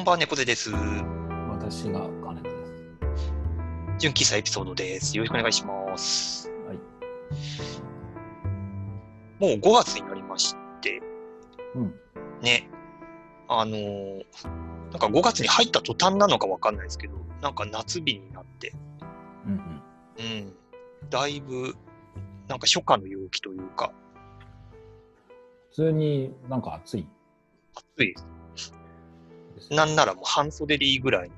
んばんは、猫背です。私が金田です。純喫茶エピソードです。よろしくお願いします。はい。もう5月になりまして、うん。ね。あのーなんか5月に入った途端なのかわかんないですけど、なんか夏日になって、うんうん。うん。だいぶ、なんか初夏の陽気というか、普通になんか暑い？暑いです。なんならもう半袖でいいぐらい。う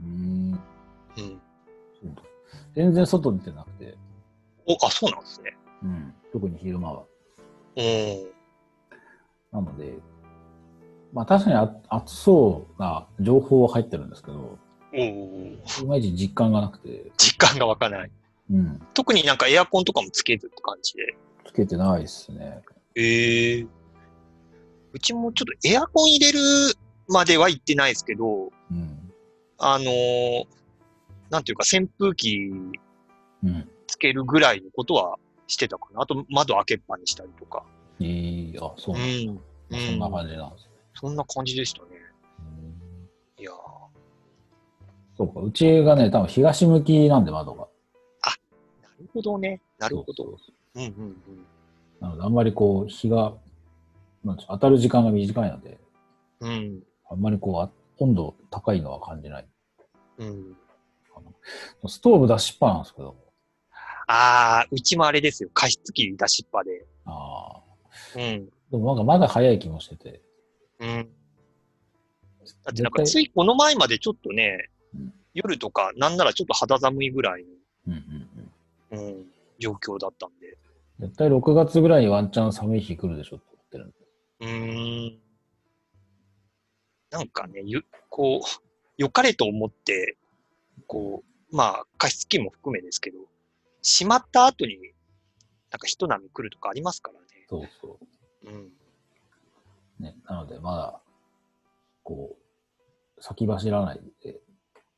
ーん。うん。全然外出てなくて、お、あ、そうなんですね。うん。特に昼間は。うん。なので、まあ確かにあ暑そうな情報は入ってるんですけど、いまいち実感がなくて、実感が湧かない。うん。特になんかエアコンとかもつけずって感じで。つけてないっすね。ええうちもちょっとエアコン入れるまでは行ってないですけど、うん。あのーなんていうか扇風機うん。つけるぐらいのことはしてたかな。あと窓開けっぱにしたりとか。えー、あ、そううなんん。だ、そんな感じなんですね。そんな感じでしたね。うんいやーそうか、うちがね、多分東向きなんで窓が。なるほどね。なるほど。そうそうそううんうんうん。なので、あんまりこう、日が、当たる時間が短いので、うん。あんまりこうあ、温度高いのは感じない。うん。ストーブ出しっぱなんですけど、ああ、うちもあれですよ。加湿器出しっぱで。ああ、うん。でもなんかまだ早い気もしてて、うん。だってなんかついこの前までちょっとね、うん夜とかなんならちょっと肌寒いぐらいうんうんうん。の、うん、状況だったんで。絶対6月ぐらいにワンチャン寒い日来るでしょって思ってるんで。うーん。なんかね、ゆ、こう、良かれと思って、こう、まあ、加湿器も含めですけど、閉まった後に、なんか人波来るとかありますからね。そうそうん。う。ね、なのでまだ、こう、先走らないで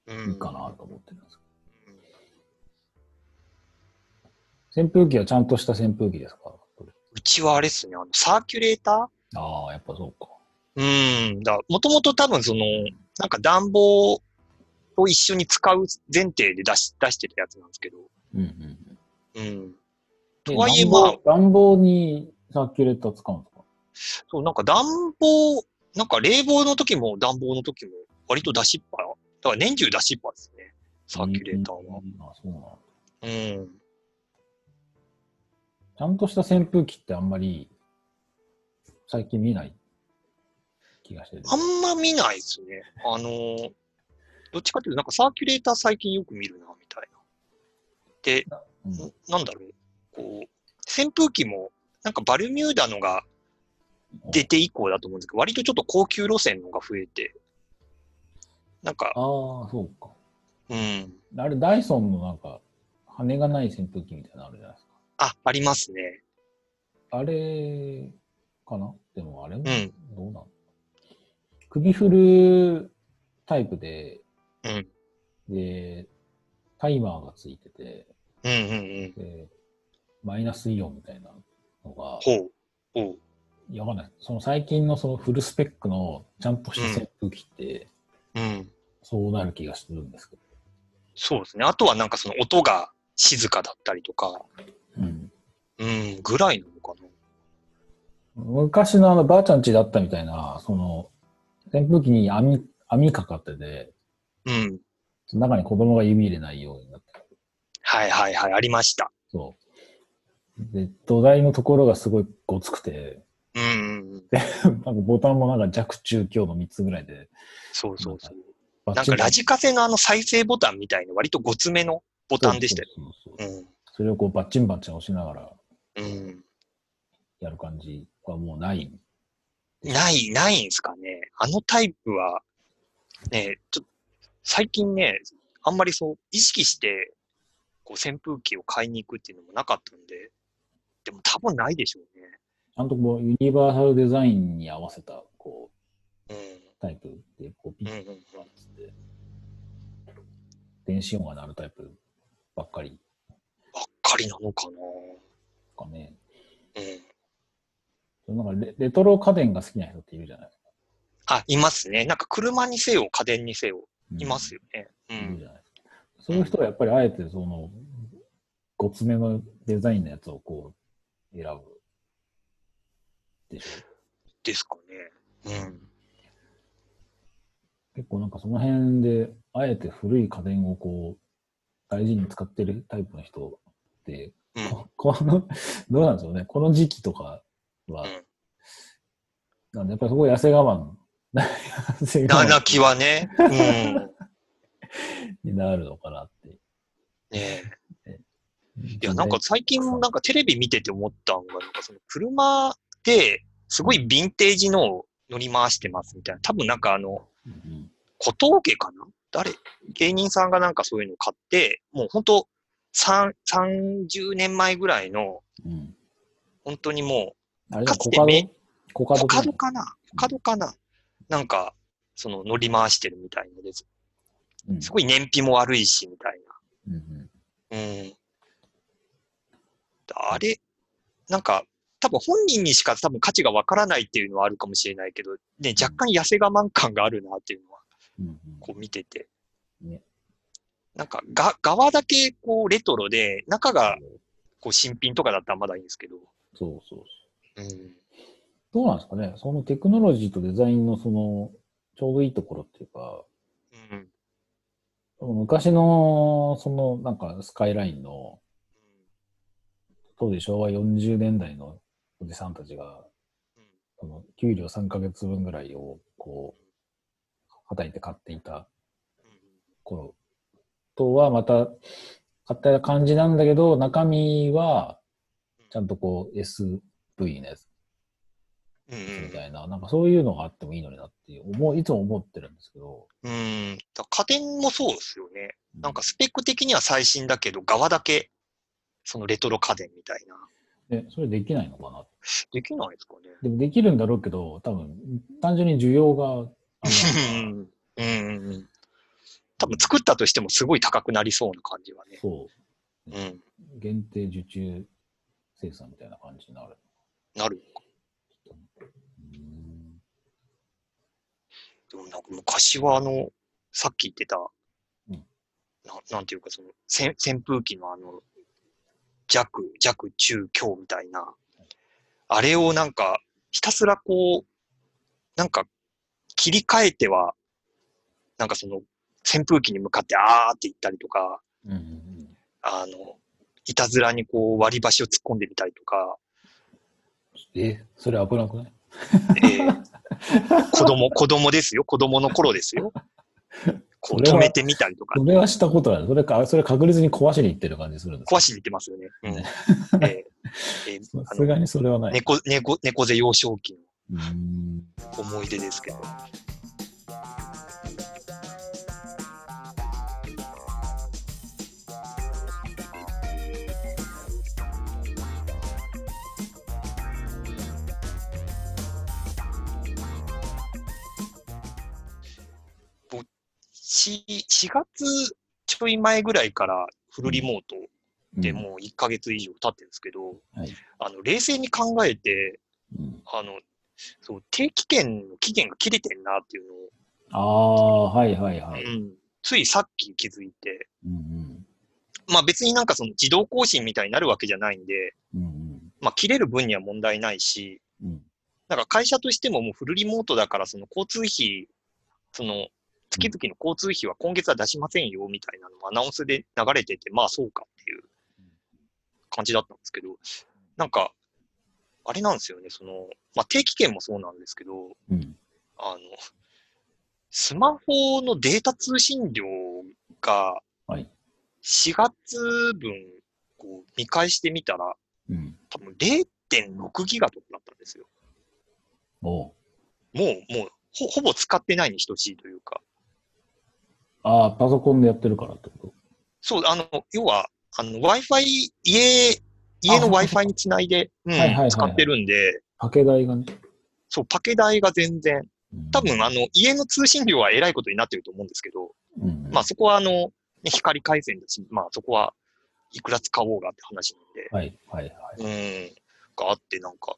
うん。いいかなと思ってるんですけど。扇風機はちゃんとした扇風機ですか？うちはあれっすね、あの、サーキュレーター？ああ、やっぱそうか。うん。だもともと多分その、なんか暖房を一緒に使う前提で出し、出してたやつなんですけど。うんうんうん。とはいえ暖まあ房暖房にサーキュレーター使うんですか？そう、なんか暖房、なんか冷房の時も暖房の時も割と出しっぱ。だから年中出しっぱですね。サーキュレーターは。そうなんだ。うん。ちゃんとした扇風機ってあんまり最近見ない？気がしてる。あんま見ないですね。あのーどっちかっていうとなんかサーキュレーター最近よく見るな、みたいな。で、うんんなんだろう。こう、扇風機も、なんかバルミューダのが出て以降だと思うんですけど、割とちょっと高級路線のが増えて、なんか、ああ、そうか。うん。あれ、ダイソンのなんか、羽がない扇風機みたいなのあるじゃないですか。あ、ありますね。あれ、かな？でもあれも、んどうなの首振るタイプで、うん。で、タイマーがついてて、うんうんうん。で、マイナスイオンみたいなのが、ほう。ほう。いや、わかんない。その最近のそのフルスペックのちゃんとした扇風機って、うん。そうなる気がするんですけど。そうですね。あとはなんかその音が静かだったりとか、うん。うん、ぐらいなのかな。昔のあの、ばあちゃん家だったみたいな、その、扇風機に網、網かかってて、うん。中に子供が指入れないようになってる。はいはいはい、ありました。そう。で、土台のところがすごいごつくて、うんうんうん。なんかボタンもなんか弱中強の3つぐらいで、そうそうそう。なんかラジカセのあの再生ボタンみたいな割とごつめのボタンでしたよ。そうそうそううん。それをこうバッチンバッチン押しながらうん。やる感じはもうない。ない、ないんですかね。あのタイプは、ね、ちょっと、最近ね、あんまりそう、意識して、こう、扇風機を買いに行くっていうのもなかったんで、でも多分ないでしょうね。ちゃんとこうユニバーサルデザインに合わせたこううん。タイプで、こうピッうんうんうん。つって、電子音が鳴るタイプばっかりばっかりなのかなかね。うん。なんかレレトロ家電が好きな人っているじゃない。あ、いますね。なんか車にせよ、家電にせよ、いますよね。うん。じゃないですか。そういう人はやっぱりあえてその、ごつめのデザインのやつをこう、選ぶ。でしょ？ですかね。うん。結構なんかその辺で、あえて古い家電をこう、大事に使ってるタイプの人って、うん。こ この、どうなんでしょうね。この時期とかは、うんなんでやっぱりそこ痩せ我慢、なな気はね。うん。になるのかなって。ねえ。いいや、なんか最近なんかテレビ見てて思ったのが、なんかその車ですごいヴィンテージのを乗り回してますみたいな。多分なんかあの、うん小峠かな？誰？芸人さんがなんかそういうのを買って、もう本当三30年前ぐらいの、うん。本当にもあれかつてめコカドかな？コカドかな？なんか、その乗り回してるみたいなです。うんすごい燃費も悪いし、みたいな。うん。あれ、なんか、多分本人にしか多分価値がわからないっていうのはあるかもしれないけど、ね、若干痩せ我慢感があるなっていうのは、うんうんこう見てて。ねなんか、が、側だけこうレトロで、中がこう新品とかだったらまだいいんですけど。そうそうそう。うん。どうなんですかね。そのテクノロジーとデザインのその、ちょうどいいところっていうか、うん。昔の、その、なんか、スカイラインの、当時昭和40年代のおじさんたちが、その、給料3ヶ月分ぐらいを、こう、はたいて買っていた頃とはまた、買った感じなんだけど、中身は、ちゃんとこう、SV のやつみたいな、なんかそういうのがあってもいいのになって思う、いつも思ってるんですけど。うん。だ家電もそうですよね。なんかスペック的には最新だけど、側だけ、そのレトロ家電みたいな。え、それできないのかな？できないですかね。でもできるんだろうけど、多分、単純に需要があ うるん。うんうん。多分作ったとしてもすごい高くなりそうな感じはね。そうん。う、限定受注生産みたいな感じになる。なる。うんでもなんか昔はあの、さっき言ってた、うん。ななんていうかその、せん扇風機のあの、弱、弱、中、強みたいな、あれをなんか、ひたすらこう、なんか、切り替えては、なんかその、扇風機に向かってあーって言ったりとか、うんうんあの、いたずらにこう割り箸を突っ込んでみたりとか、うんえ、それ危なくない？えー 子供、子供ですよ。子供の頃ですよ。こう止めてみたりとかそ、れはしたことない。それか、それ確実に壊しに行ってる感じするんです壊しに行ってますよね。うんねえーえーあの さすがにそれはない。猫、猫、猫背幼少期うん。の思い出ですけど。4、月ちょい前ぐらいからフルリモートでもう1か月以上経ってるんですけど、うんはい、あの、冷静に考えて、うん、あの、そう、定期券の期限が切れてんなっていうのを。ああ、はいはいはい、うん。ついさっき気づいて。うんうん、まあ別になんかその自動更新みたいになるわけじゃないんで、うんうん、まあ切れる分には問題ないし、うん、なんか会社としてももうフルリモートだからその交通費、その月々の交通費は今月は出しませんよみたいなのもアナウンスで流れてて、まあそうかっていう感じだったんですけど、なんか、あれなんですよね、その、まあ定期券もそうなんですけど、うんあの、スマホのデータ通信量がはい。4月分こう見返してみたらうん。多分0.6ギガとかだったんですよ。もう、もうほ、ほぼ使ってないに等しいというか。ああ、パソコンでやってるからってこそう、あの、要は、あの、Wi-Fi、家、家のあ Wi-Fi につないで、うんはいはいはいはい。使ってるんで、とパケ代がね。そう、パケ代が全然、うん。多分、あの、家の通信量はえらいことになってると思うんですけど、うん。まあそこはあの、ね、光回線だし、まあそこはいくら使おうがって話なんで、はいはいはい。うん、があってなんか、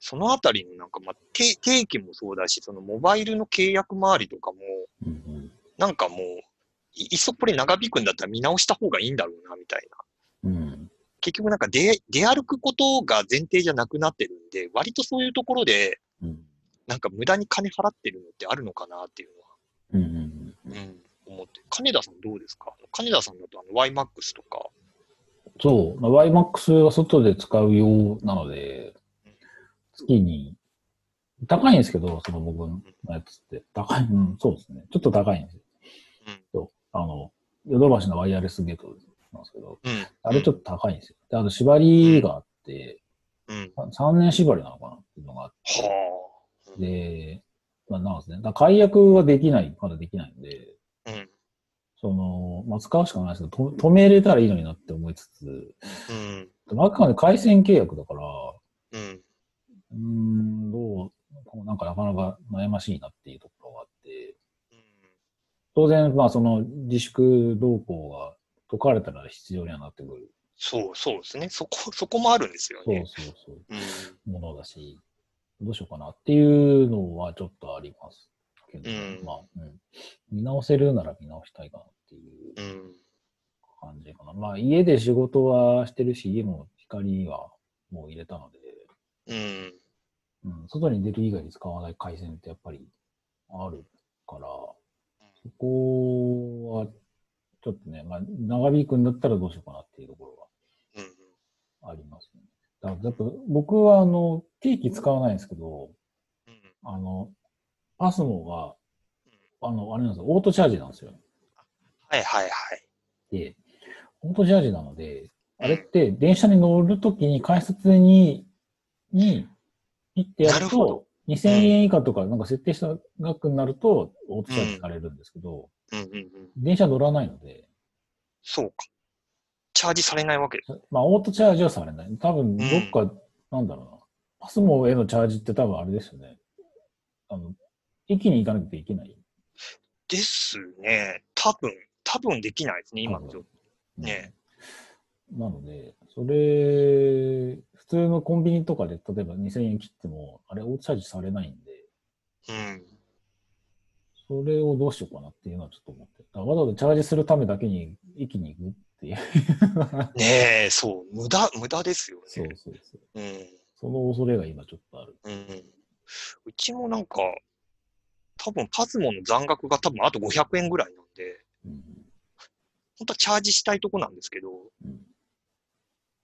そのあたりのなんか、まあ、定定期もそうだし、そのモバイルの契約周りとかも、うんうん。なんかもう、いいっそこれ長引くんだったら見直した方がいいんだろうな、みたいな。うん。結局なんか出、出歩くことが前提じゃなくなってるんで、割とそういうところで、うん。なんか無駄に金払ってるのってあるのかなっていううんうんのは、うん、思って。金田さんどうですか？金田さんだとあの YMAX とか、そう。YMAX は外で使うようなので、月に、高いんですけど、その僕のやつって。高い、うん、そうですね。ちょっと高いんですよ。あの、ヨドバシのワイヤレスゲートなんですけど、うん。あれちょっと高いんですよ。で、あと縛りがあって、うん。3年縛りなのかなっていうのがあって、はで、まあ、なんですね。だ解約はできない、まだできないんで、あ。うん。その、まあ、使うしかないですけど、と止めれたらいいのになって思いつつ、うん。あくまで回線契約だから、うん。うーん、どうなんかなかなか悩ましいなっていうところがあって、当然、まあその自粛動向が解かれたら必要にはなってくる。そう、そうですね。そこ、そこもあるんですよそうね。そうそう。うん。ものだし、どうしようかなっていうのはちょっとありますけど、うんまあ、うん、見直せるなら見直したいかなっていううん。感じかな。まあ家で仕事はしてるし、家も光はもう入れたので、うん。うん、外に出る以外に使わない回線ってやっぱりあるから、そこはちょっとね、まあ長引くんだったらどうしようかなっていうところうん。はありますね。だからやっぱ僕はあの、定期使わないんですけど、うん。あの、パスモが、あの、あれなんですよ、オートチャージなんですよ。はいはいはい。で、オートチャージなので、あれって電車に乗るときに改札に、に、ピッてやると、2000円以下とかなんか設定した額になると、オートチャージされるんですけど、うんうんうん。電車乗らないので、そうか。チャージされないわけです。まあ、オートチャージはされない。多分、どっか、なんだろうな。パスモへのチャージって多分あれですよね。あの、駅に行かなきゃいけない。ですね。多分、多分できないですね、今の状況。うんねなので、それ、普通のコンビニとかで、例えば2000円切っても、あれ、オートチャージされないんで、うん。それをどうしようかなっていうのはちょっと思って。だわざわざチャージするためだけに駅に行くっていう。ねえ、そう。無駄、無駄ですよね。そうそうそう。うん。その恐れが今ちょっとある。うん。うちもなんか、多分パスモの残額が多分あと500円ぐらいなんで、うん本当はチャージしたいとこなんですけど、うん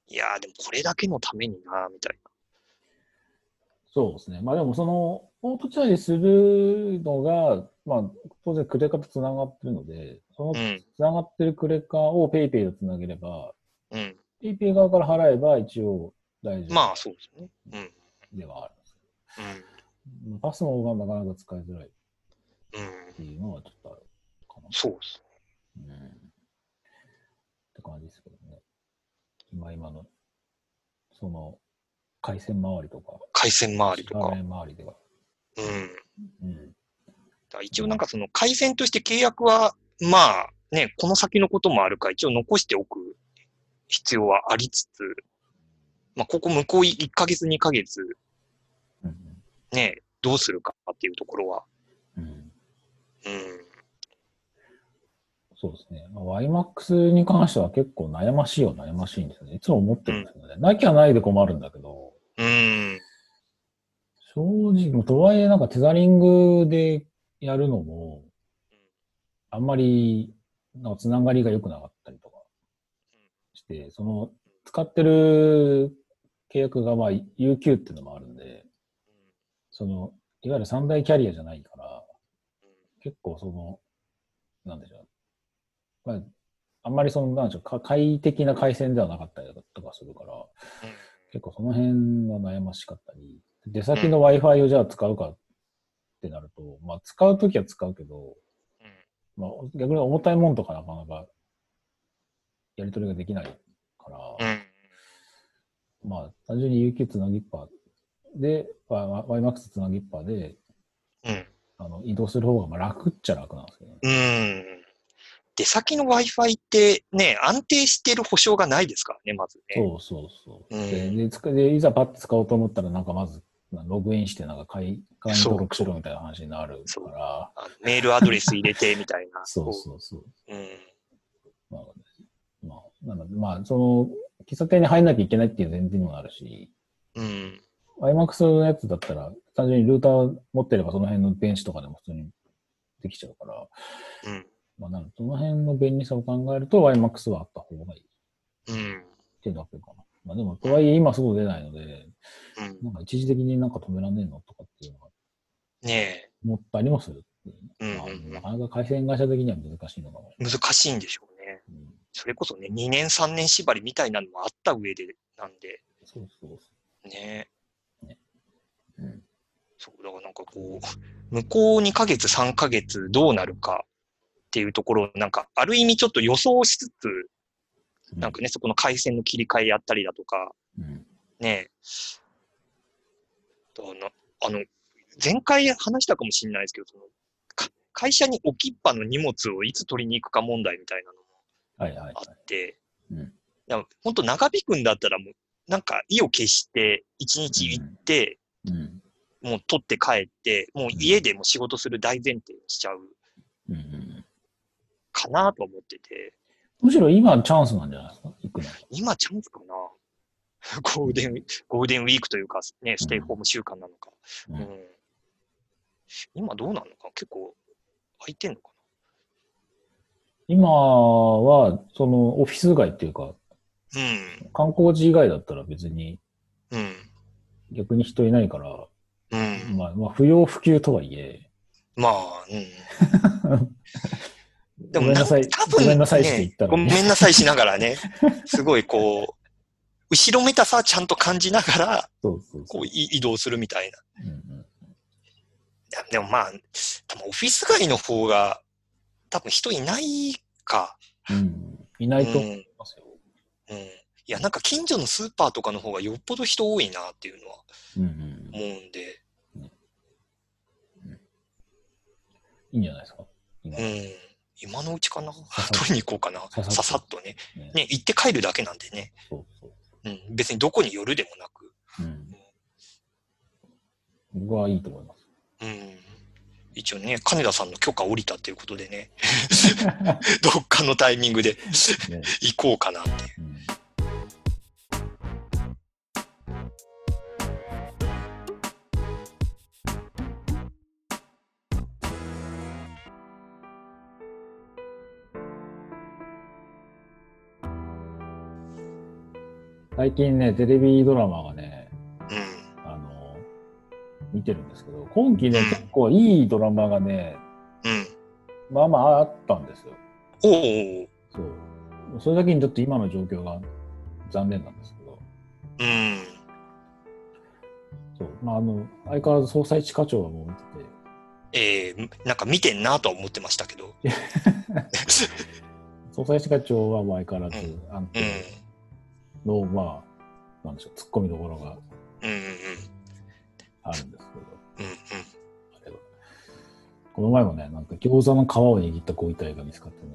いやーでもこれだけのためにな、みたいそうですね。まあでもその、オートチャージするのが、まあ当然クレカとつながってるので、そのな。うん。つながってるクレカを PayPay とつなげれば、うん。PayPay 側から払えば一応大丈夫。まあ、そうですね。うん。ではあるんですうん。けど。パスの方がなかなか使いづらいっうん。ていうのはちょっとあるかな。そうです。うん。って感じですけどね。今今の、その、回線周りとか、回線周りとか。周りでは。うん。うん。だ一応なんかその回線として契約は、まあね、この先のこともあるから一応残しておく必要はありつつ、まあここ向こう1ヶ月2ヶ月うんね、どうするかっていうところは、うん。うん。うん。そうですね。まあ YMAX に関しては結構悩ましいよ、悩ましいんですよね。いつも思ってるんですけどね。なきゃないで困るんだけど、うん。正直、とはいえなんかテザリングでやるのも、あんまり、なんかつながりが良くなかったりとかして、その、使ってる契約がまあ UQ っていうのもあるんで、その、いわゆる三大キャリアじゃないから、結構その、なんでしょう。まあ、あんまりその、なんでしょう、か快適な回線ではなかったりとかするから、結構その辺が悩ましかったり、出先の Wi-Fi をじゃあ使うかってなると、まあ使うときは使うけど、まあ逆に重たいもんとかなかなかやり取りができないから、うん。まあ単純に UQ つなぎっぱで、YMAX つなぎっぱで、うん。あの移動する方がまあ楽っちゃ楽なんですけどね。うん。出先の Wi-Fi ってね、安定してる保証がないですからね、まずね。そうそうそう。うんででで、いざパッと使おうと思ったら、なんかまず、ログインしてなんか会会員登録しろみたいな話になるから、メールアドレス入れてみたいな。そうそうそう。うん。まあ、まあ、なんだまあ、その、喫茶店に入んなきゃいけないっていう前提にもなるし、うん。iMAX のやつだったら、単純にルーター持ってればその辺の電子とかでも普通にできちゃうから、うん。まあ、なのでその辺の便利さを考えると iMAX はあった方がいいっうん。ていうだけかな。まあでも、とはいえ今すぐ出ないので、うん。なんか一時的になんか止めらんねえのとかっていうのがね思ったりもするっていうね、うんうんなかなか回線会社的には難しいのかもしえ、難しいんでしょうね。れない。うんそれこそね、2年3年縛りみたいなのもあった上でなんで、そうそうそね。う。うんそう、だからなんかこう、向こう2ヶ月、3ヶ月どうなるかっていうところを、なんか、ある意味ちょっと予想しつつ、なんかね、そこの回線の切り替えやったりだとか、うん。ねだからなあの、前回話したかもしれないですけど、その、か会社に置きっぱの荷物をいつ取りに行くか問題みたいなのもはいはいはい。あ。って、本当長引くんだったらもう、なんか意を決して一日行って、うん。もう取って帰って、もう家でも仕事する大前提にしちゃう。うんうんかなと思ってて、むしろ今チャンスなんじゃないですか？行くの。今チャンスかな ゴールデン、ゴールデンウィークというか、ね、ステイホーム週間なのか。うんうん今どうなのか？結構空いてんのか今は、そのオフィス街っていうか、な観光地以外だったら別にうん。うん。逆に人いないから、うん。まあ、まあ、不要不急とはいえ、まあ、うん。でごめんなごめんなさいして言ったらごねめんなさいしながらね、すごいこう、後ろめたさはちゃんと感じながら、そうそうこう、い移動するみたいな。うんうんいやでもまあ、多分オフィス街の方が、多分人いないか。うん。いないとうん。思いますよ。うん。いや、なんか近所のスーパーとかの方がよっぽど人多いなっていうのはうんうん。思うんで、いいんじゃないですか？今うん。今のうちかな？取りに行こうかな。ささっとね。ねね、行って帰るだけなんでね。そうそう。うん。別にどこに寄るでもなく。うん。僕はいいと思います。うん。一応ね、金田さんの許可下りたっていうことでね、どっかのタイミングでね行こうかなっていう。うん最近ね、テレビドラマがね、うん。あの、見てるんですけど、今期ね、うん結構いいドラマがね、うん。まあまああったんですよ。おお。そう。それだけにちょっと今の状況が残念なんですけど、うん。そう。まあ、あの、相変わらず捜査一課長はもう見てて、えー、なんか見てんなとは思ってましたけど。捜査一課長はもう相変わらず安うん。定の、まあ、なんでしょう、突っ込みどころがあるんですけど、うん。うんあれはこの前もね、なんか餃子の皮を握ったご遺体が見つかってね、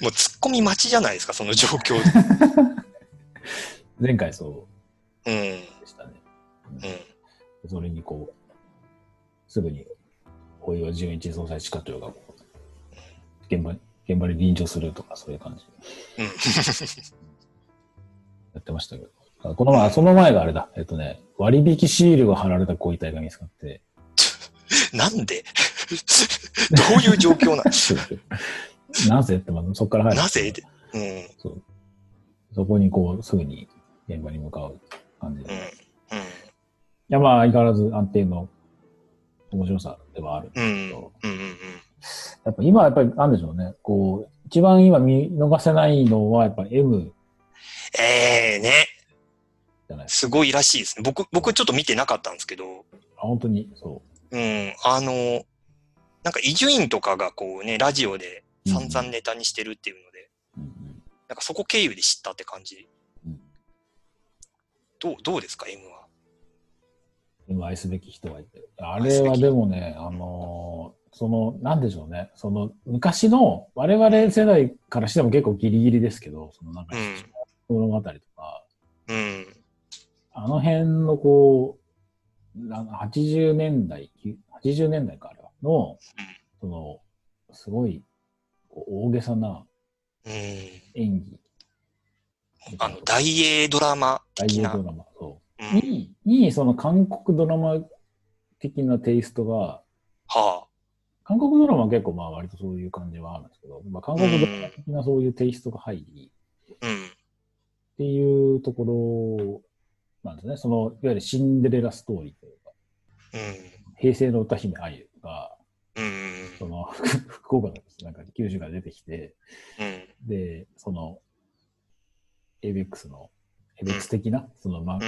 うん。もう突っ込み待ちじゃないですか、その状況。前回そううん。でしたね。うんうん。それにこう、すぐに、大岩純一捜査一課長が現場に、現場に臨場するとか、そういう感じでうん。やってましたけど。あこの前、その前があれだ。えっとね、割引シールが貼られたご遺体が見つかって、なんで？どういう状況ななぜって、まずそこから入る。なぜ？でうん。そう。そこにこう、すぐに現場に向かう感じで。うん。いうん。や、まあ、相変わらず安定の面白さではある。うん。うん。うん。やっぱ今はやっぱりなんでしょうね。こう、一番今見逃せないのはやっぱ M ええね。じゃないですごいらしいですね。僕、僕ちょっと見てなかったんですけど、あ本当に、そうん。あの、なんか伊集院とかがこうね、ラジオで散々ネタにしてるっていうので、う。うんうんなんかそこ経由で知ったって感じ。うんどう、どうですか、M は？M 愛すべき人がいて。あれはでもね、あのーその、なんでしょうね。その、昔の我々世代からしても結構ギリギリですけど、そのなんかうん、物語とか、うん、あの辺のこう、な80年代、80年代かあれは、の、その、すごい大げさなうん。演技。あの、大英ドラマ大的な。英ドラマ、そうう。ん、に、に、その韓国ドラマ的なテイストが、は韓国ドラマは結構まあ割とそういう感じはあるんですけど、まあ、韓国ドラマ的なそういうテイストが入り、っていうところなんですね。その、いわゆるシンデレラストーリーというか、平成の歌姫あゆが、その、福岡のなんか九州から出てきて、で、その、エイベックスの、エイベックス的な、その、ま。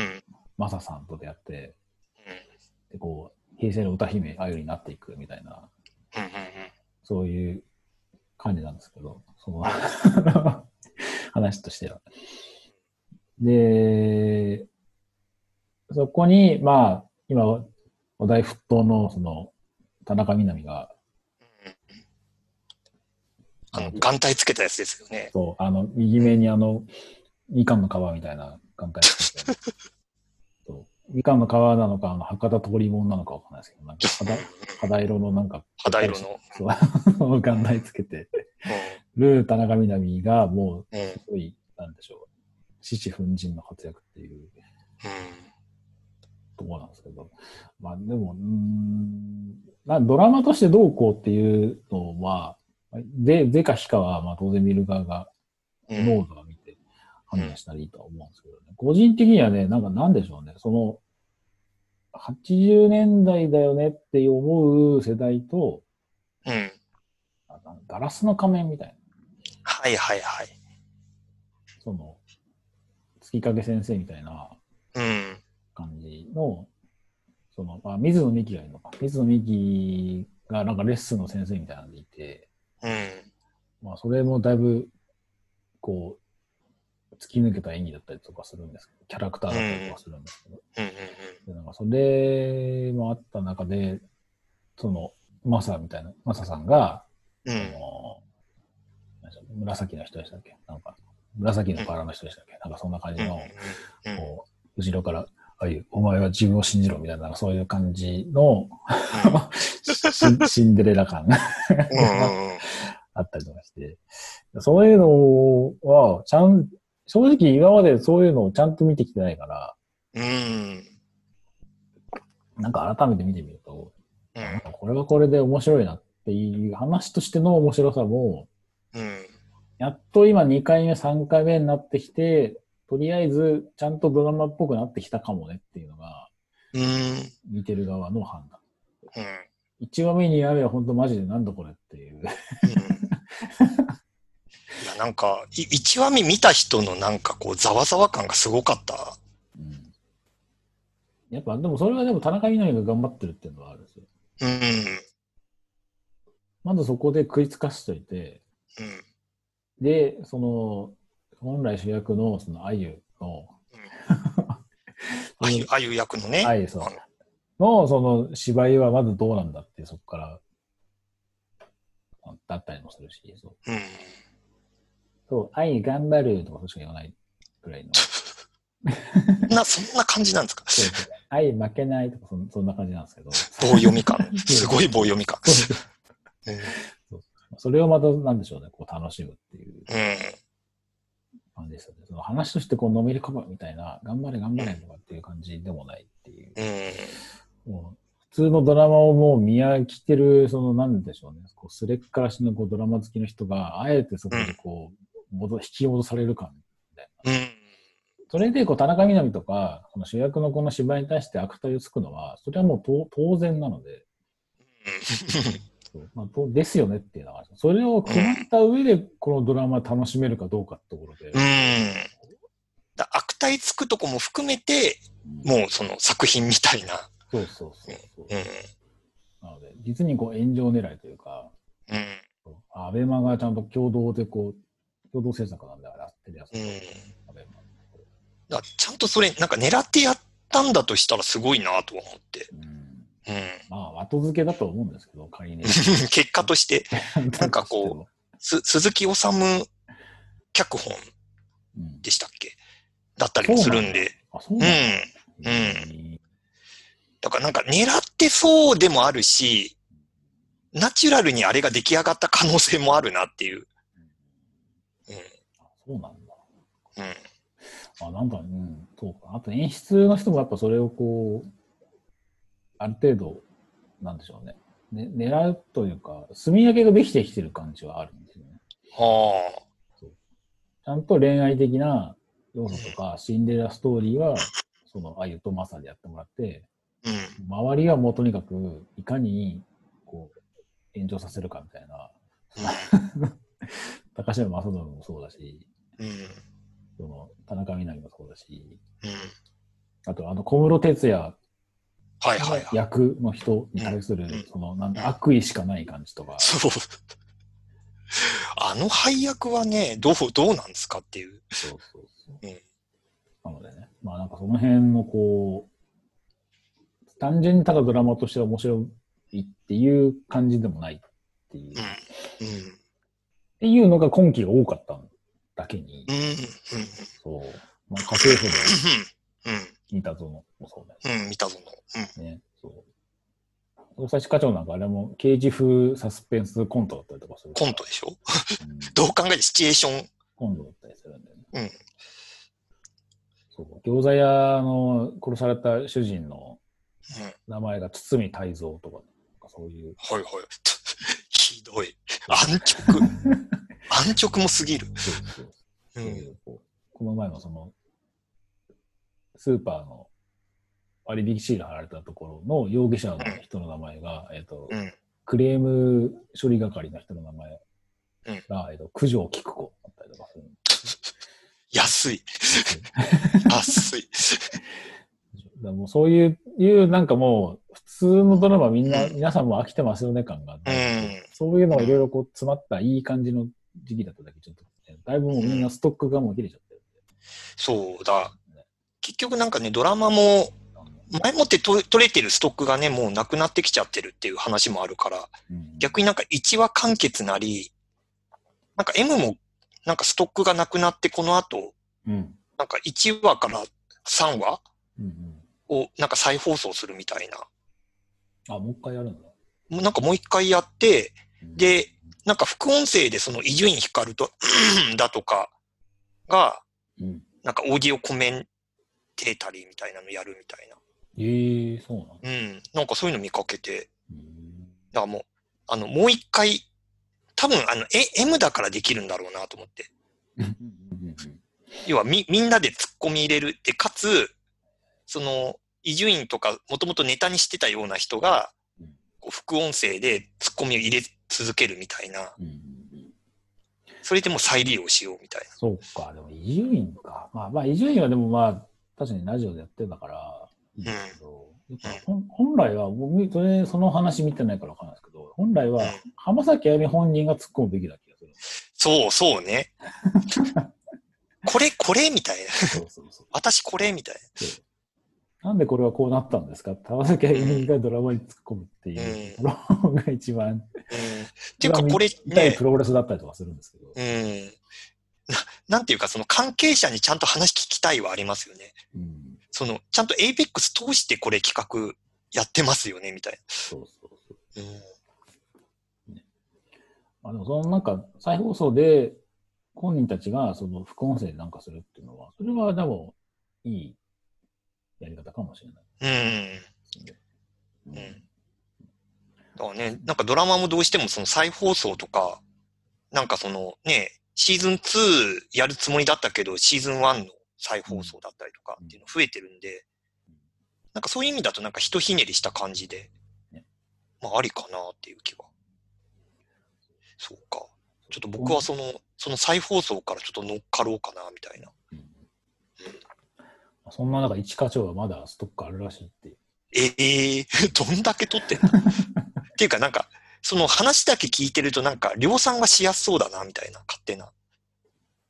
マサさんと出会って、で、こう、平成の歌姫あゆになっていくみたいな、そういう感じなんですけど、その 話としては。で、そこに、まあ、今、お題沸騰の、その、田中みな実が、あの、眼帯つけたやつですよね。そう、あの、右目にあの、みかんの皮みたいな眼帯つけて、みかんの皮なのか、あの、博多通りもんなのかわかんないですけど、なんか肌、肌色のなんか、肌色の？そう、眼帯つけて、る田中みな実が、もう。すごい、なんでしょう、獅子奮迅の活躍っていうところなんですけど、まあでも、うーん、まあドラマとしてどうこうっていうのは、で、でか非かは、まあ当然見る側が、うん。濃度が見て判断したらいいとは思うんですけどね。個人的にはね、なんかなんでしょうね、その、80年代だよねって思う世代と、うん。ガラスの仮面みたいな、はいはいはい。その、月影先生みたいなうん。感じの、その、まあ、水野美紀がいるのか。水野美紀がなんかレッスンの先生みたいなんでいて、うん。まあ、それもだいぶ、こう、突き抜けた演技だったりとかするんですけど、キャラクターだったりとかするんですけど。でなんかそれもあった中で、その、マサみたいな、マサさんが、うん。あの紫の人でしたっけ？なんか、紫の柄の人でしたっけ？なんかそんな感じの、うん。こう、後ろから、ああいう、お前は自分を信じろみたいな、そういう感じのシシンデレラ感。あったりとかして、そういうのは、ちゃん、正直今までそういうのをちゃんと見てきてないから、うん。なんか改めて見てみると、うんこれはこれで面白いなっていう話としての面白さも、うん。やっと今2回目、3回目になってきて、とりあえずちゃんとドラマっぽくなってきたかもねっていうのが、うん。見てる側の判断。うん。1話目にやれば本当マジでなんだこれっていう。いや、なんか、い一話目見た人のなんかこう、ざわざわ感がすごかった。うんやっぱでもそれはでも田中みな実が頑張ってるっていうのはあるんですよ。うん。まずそこで食いつかしといて、うん。で、その、本来主役のそのあゆの、あゆ、あゆ役のね。あゆそうのその芝居はまずどうなんだってそこから、だったりもするし、そう。うん。そう、愛頑張るとかそうしか言わないぐらいの。な、そんな感じなんですか？そうそう愛負けないとかそんそんな感じなんですけど。棒読み感。すごい棒読み感。うん。それをまたなんでしょうね、こう楽しむっていううん。感じですよね。その話としてこうのめり込むみたいな、頑張れ頑張れとかっていう感じでもないっていう。うん。もう普通のドラマをもう見飽きてる、そのなんでしょうね、こうすれっからしのこうドラマ好きの人が、あえてそこでこう、戻引き戻される感みたいな。うん。それでこう田中みな実とか、この主役のこの芝居に対して悪態をつくのは、それはもう当当然なので、そうまあ、とですよねっていうのがある、それを決まった上で、このドラマ楽しめるかどうかってところで。うん。だ悪態つくとこも含めて、うんもうその作品みたいな。そうそうそうそう。うん。なので、実にこう炎上狙いというか、うん。アベマがちゃんと共同でこう、共同制作なんであれ、テレ朝とうんアベマ。だちゃんとそれ、なんか狙ってやったんだとしたらすごいなとは思って。うんうん。まあ、後付けだと思うんですけど、仮に。結果として、なんかこす鈴木治脚本う、うん、でしたっけ？だったりもするんで。うんだ。ん。うんだからなんか狙ってそうでもあるし、ナチュラルにあれが出来上がった可能性もあるなっていう。うん。そうなんだ。うん。あ、なんか、うん、そうか。あと演出の人もやっぱそれをこう、ある程度、なんでしょうね。ね狙うというか、住み分けができてきてる感じはあるんですよね。はあ。ちゃんと恋愛的な要素とか、シンデレラストーリーは、その、あゆとマサでやってもらって、うん。周りはもうとにかく、いかに、こう、炎上させるかみたいな、高島正信もそうだし、うん。その、田中みな実もそうだし、うん。あと、あの、小室哲哉はいはいはい。役の人に対する、うんその、なんだ、悪意しかない感じとか、そう。あの配役はね、どう、どうなんですかっていう。そうそうそう。うんなのでね、まあなんかその辺のこう、単純にただドラマとして面白いっていう感じでもないっていう、っうん。うん。ていうのが今期が多かっただけに。そう、まあ家政婦でうん。見たぞのもそうだようん。見たぞの。うん。ね。そう。捜査課長なんかあれも刑事風サスペンスコントだったりとかする。コントでしょ？うんどう考えてシチュエーション？コントだったりするんだよね。うん。そう。餃子屋の殺された主人のうん。名前が堤泰造とか、なんかそういう。はいはい。ひどい。安直。安直もすぎる。そうそうう。この前のその、スーパーの割引シール貼られたところの容疑者の人の名前が、えっ、と、うん。クレーム処理係の人の名前うんが、えっ、と、九条菊子だったりとかする。安い。安い。だもうそういう、いうなんかもう、普通のドラマみんな、うん皆さんも飽きてますよね感があって、うんそういうのがいろいろこう詰まったいい感じの時期だっただけちょっと、ね、だいぶもうみんなストックがもう切れちゃってるんで。そうだ。結局なんかね、ドラマも、前もってと取れてるストックがね、もうなくなってきちゃってるっていう話もあるから、うん逆になんか1話完結なり、なんか M もなんかストックがなくなって、この後、うん。なんか1話から3話うんうん。をなんか再放送するみたいな。あ、もう一回やるんだ。もうなんかもう一回やって、うんで、なんか副音声でその伊集院光と、だとかが、うん。なんかオーディオコメンテータリーみたいなのやるみたいな。ええそうなんだ。うん。なんかそういうの見かけて、うんだからもう、あの、もう一回、多分あの、え M だからできるんだろうなと思って。要はみ、みんなで突っ込み入れる。で、かつ、その、伊集院とか、もともとネタにしてたような人がうん、こう副音声で突っ込みを入れ続けるみたいな。それでもう再利用しようみたいそうか、でも伊集院か。まあまあ、伊集院はでもまあ、確かにラジオでやってたから、いいんですけど、やっぱほん本来は、僕、それ、その話見てないからわかんないですけど、本来はうん浜崎あゆみ本人が突っ込むべきだ気がする。な。そう、そうね。これ、これみたいな。そうそうそう。私これみたいなんでこれはこうなったんですか？って浜崎あゆみがドラマに突っ込むっていうところが一番、な。うん。っていうか、これねプ、ロレスだったりとかするんですけど。うん。ななんていうか、その関係者にちゃんと話聞きたいはありますよね。うん。その、ちゃんと APEX 通してこれ企画やってますよね、みたいそうそうそう。な。うん。まあでもそのなんか再放送で本人たちがその副音声でなんかするっていうのは、それはでもいいやり方かもしれないうん。うんだからね、なんかドラマもどうしてもその再放送とか、なんかそのね、シーズン2やるつもりだったけど、シーズン1の再放送だったりとかっていうの増えてるんで、なんかそういう意味だとなんかひとひねりした感じでね、まあありかなっていう気は。そうか。ちょっと僕はその、その再放送からちょっと乗っかろうかな、みたいな。うんそんな中、一課長はまだストックあるらしいって。ええどんだけ撮ってんの？っていうかなんか、その話だけ聞いてるとなんか量産がしやすそうだな、みたいな、勝手な。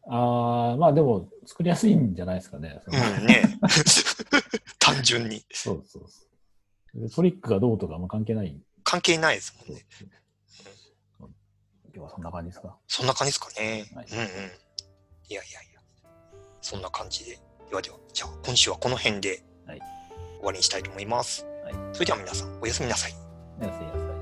ああ、まあでも作りやすいんじゃないですかね。うんね。単純に。そうそうそうで。トリックがどうとかも関係ない。関係ないですもんね。今日はそんな感じですか？そんな感じですかね。はいうんうん。いやいやいや。そんな感じで。ではでは、じゃあ今週はこの辺ではい終わりにしたいと思います。はいそれでは皆さん、おやすみなさい。おやすみなさい。